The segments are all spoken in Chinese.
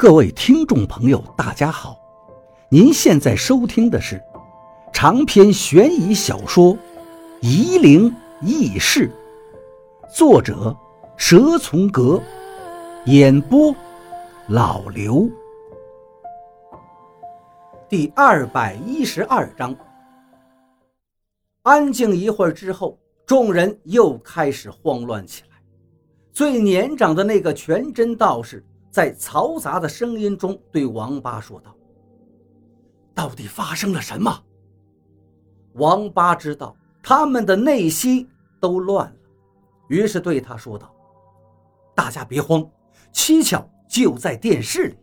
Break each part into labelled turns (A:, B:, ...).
A: 各位听众朋友，大家好！您现在收听的是长篇悬疑小说《夷陵轶事》，作者蛇从阁，演播老刘。第二百一十二章。安静一会儿之后，众人又开始慌乱起来。最年长的那个全真道士。在嘈杂的声音中，对王八说道：“到底发生了什么？”王八知道他们的内心都乱了，于是对他说道：“大家别慌，蹊跷就在电视里。”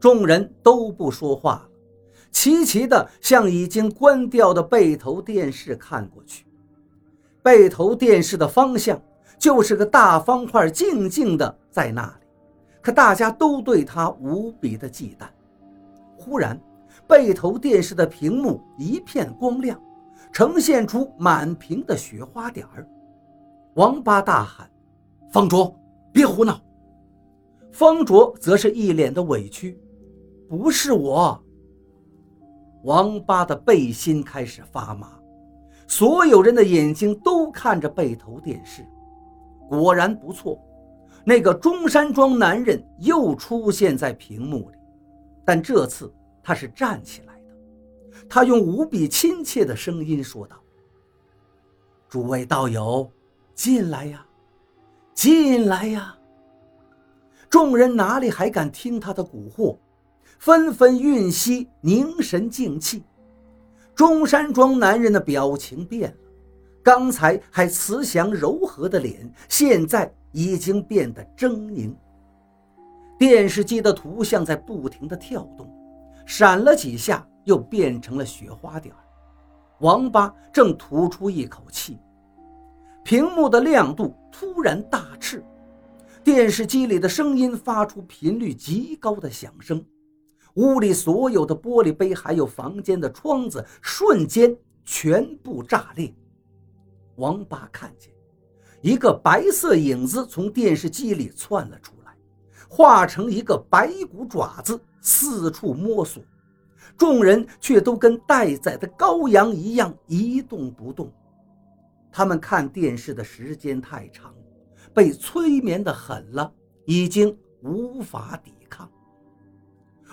A: 众人都不说话了，齐齐地向已经关掉的背头电视看过去。背头电视的方向就是个大方块，静静的在那。可大家都对他无比的忌惮。忽然，背头电视的屏幕一片光亮，呈现出满屏的雪花点儿。王八大喊：“方卓，别胡闹！”方卓则是一脸的委屈：“不是我。”王八的背心开始发麻，所有人的眼睛都看着背头电视，果然不错。那个中山装男人又出现在屏幕里，但这次他是站起来的。他用无比亲切的声音说道：“诸位道友，进来呀，进来呀！”众人哪里还敢听他的蛊惑，纷纷运息凝神静气。中山装男人的表情变了，刚才还慈祥柔和的脸，现在。已经变得狰狞。电视机的图像在不停地跳动，闪了几下，又变成了雪花点王八正吐出一口气，屏幕的亮度突然大炽，电视机里的声音发出频率极高的响声，屋里所有的玻璃杯还有房间的窗子瞬间全部炸裂。王八看见。一个白色影子从电视机里窜了出来，化成一个白骨爪子，四处摸索。众人却都跟待宰的羔羊一样一动不动。他们看电视的时间太长，被催眠的狠了，已经无法抵。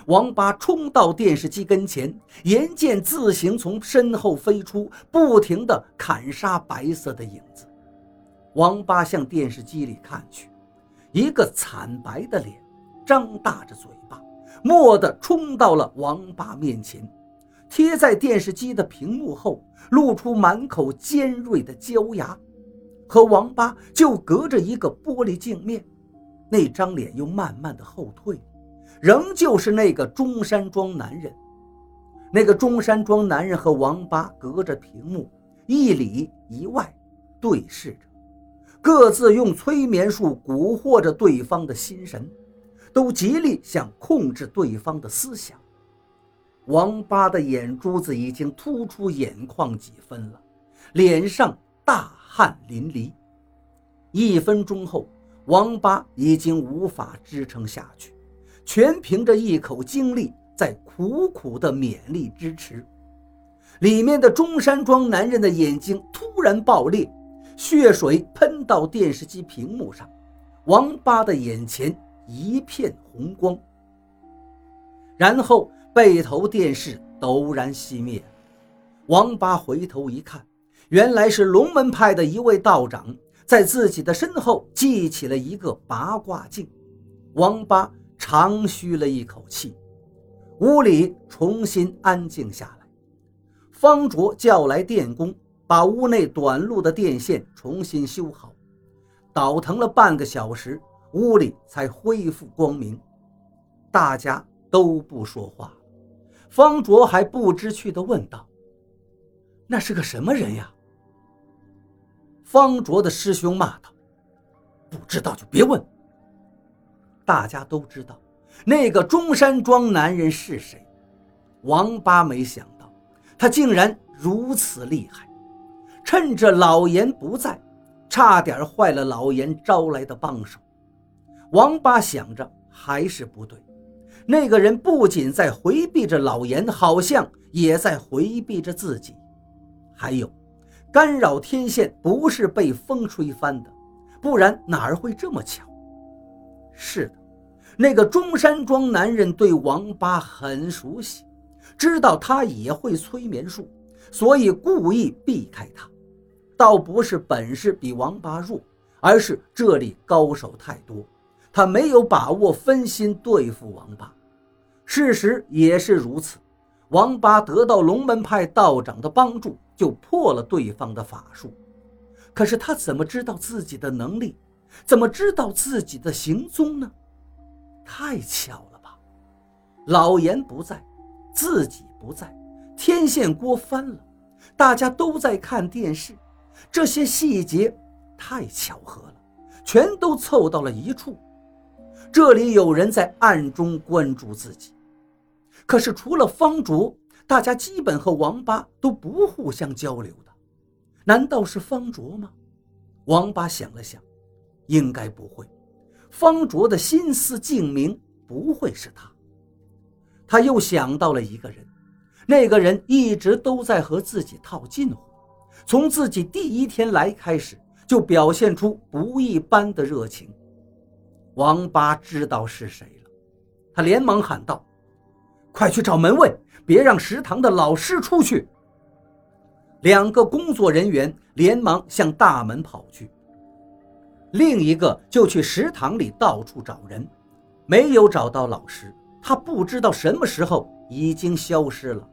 A: 王八冲到电视机跟前，岩剑自行从身后飞出，不停地砍杀白色的影子。王八向电视机里看去，一个惨白的脸，张大着嘴巴，蓦地冲到了王八面前，贴在电视机的屏幕后，露出满口尖锐的焦牙，和王八就隔着一个玻璃镜面。那张脸又慢慢的后退，仍旧是那个中山装男人。那个中山装男人和王八隔着屏幕一里一外对视着。各自用催眠术蛊惑着对方的心神，都极力想控制对方的思想。王八的眼珠子已经突出眼眶几分了，脸上大汗淋漓。一分钟后，王八已经无法支撑下去，全凭着一口精力在苦苦的勉力支持。里面的中山装男人的眼睛突然爆裂。血水喷到电视机屏幕上，王八的眼前一片红光。然后背头电视陡然熄灭。王八回头一看，原来是龙门派的一位道长在自己的身后系起了一个八卦镜。王八长吁了一口气，屋里重新安静下来。方卓叫来电工。把屋内短路的电线重新修好，倒腾了半个小时，屋里才恢复光明。大家都不说话。方卓还不知趣地问道：“那是个什么人呀？”方卓的师兄骂道：“不知道就别问。”大家都知道那个中山装男人是谁。王八没想到，他竟然如此厉害。趁着老严不在，差点坏了老严招来的帮手。王八想着，还是不对。那个人不仅在回避着老严，好像也在回避着自己。还有，干扰天线不是被风吹翻的，不然哪儿会这么巧？是的，那个中山装男人对王八很熟悉，知道他也会催眠术，所以故意避开他。倒不是本事比王八弱，而是这里高手太多，他没有把握分心对付王八。事实也是如此，王八得到龙门派道长的帮助，就破了对方的法术。可是他怎么知道自己的能力？怎么知道自己的行踪呢？太巧了吧！老严不在，自己不在，天线锅翻了，大家都在看电视，这些细节太巧合了，全都凑到了一处。这里有人在暗中关注自己。可是除了方卓，大家基本和王八都不互相交流的，难道是方卓吗？王八想了想，应该不会。方卓的心思精明，不会是他。他又想到了一个人，那个人一直都在和自己套近乎，从自己第一天来开始就表现出不一般的热情。王八知道是谁了，他连忙喊道。快去找门卫，别让食堂的老师出去。两个工作人员连忙向大门跑去，另一个就去食堂里到处找人，没有找到老师。他不知道什么时候已经消失了。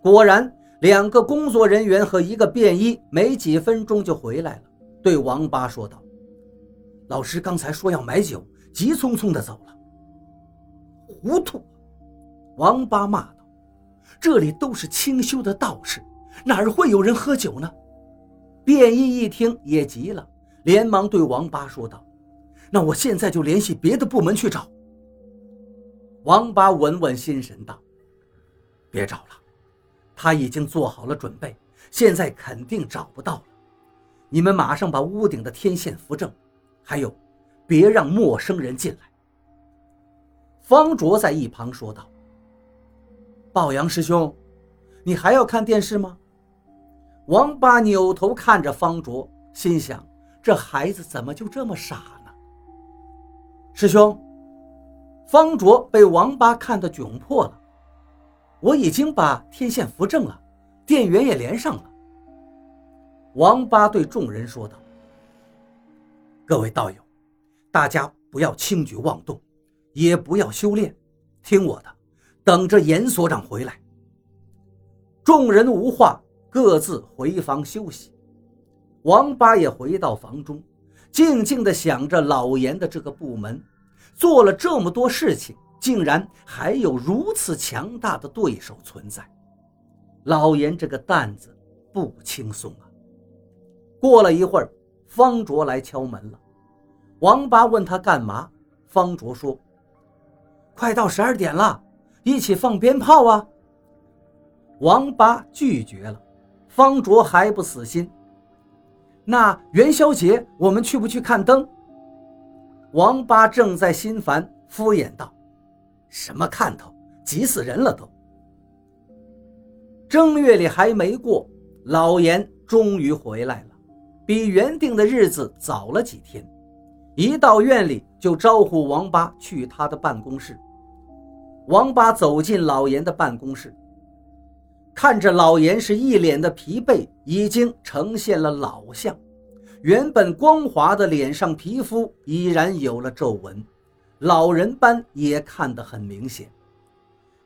A: 果然，两个工作人员和一个便衣没几分钟就回来了，对王八说道：“老师刚才说要买酒，急匆匆的走了。”糊涂。王八骂道：“这里都是清修的道士，哪儿会有人喝酒呢？”便衣一听也急了，连忙对王八说道：“那我现在就联系别的部门去找。”王八稳稳心神道：“别找了，他已经做好了准备，现在肯定找不到了。你们马上把屋顶的天线扶正，还有，别让陌生人进来。”方卓在一旁说道。抱阳师兄，你还要看电视吗？王八扭头看着方卓，心想：这孩子怎么就这么傻呢？师兄，方卓被王八看得窘迫了。我已经把天线扶正了，电源也连上了。王八对众人说道：“各位道友，大家不要轻举妄动，也不要修炼，听我的。”等着严所长回来。众人无话，各自回房休息。王八也回到房中，静静地想着老严的这个部门做了这么多事情，竟然还有如此强大的对手存在。老严这个担子不轻松啊！过了一会儿，方卓来敲门了。王八问他干嘛，方卓说：“快到十二点了。”一起放鞭炮啊！王八拒绝了，方卓还不死心。那元宵节我们去不去看灯？王八正在心烦，敷衍道：“什么看头，急死人了都。”正月里还没过，老严终于回来了，比原定的日子早了几天。一到院里就招呼王八去他的办公室。王八走进老严的办公室，看着老严是一脸的疲惫，已经呈现了老相。原本光滑的脸上皮肤已然有了皱纹，老人斑也看得很明显。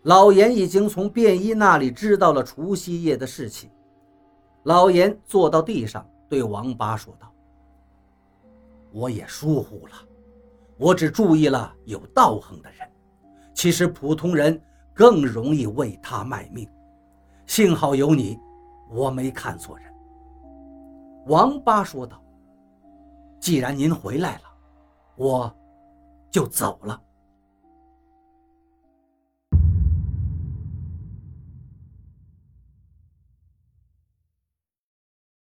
A: 老严已经从便衣那里知道了除夕夜的事情。老严坐到地上，对王八说道：“我也疏忽了，我只注意了有道行的人。”其实普通人更容易为他卖命，幸好有你，我没看错人。”王八说道。“既然您回来了，我就走了。”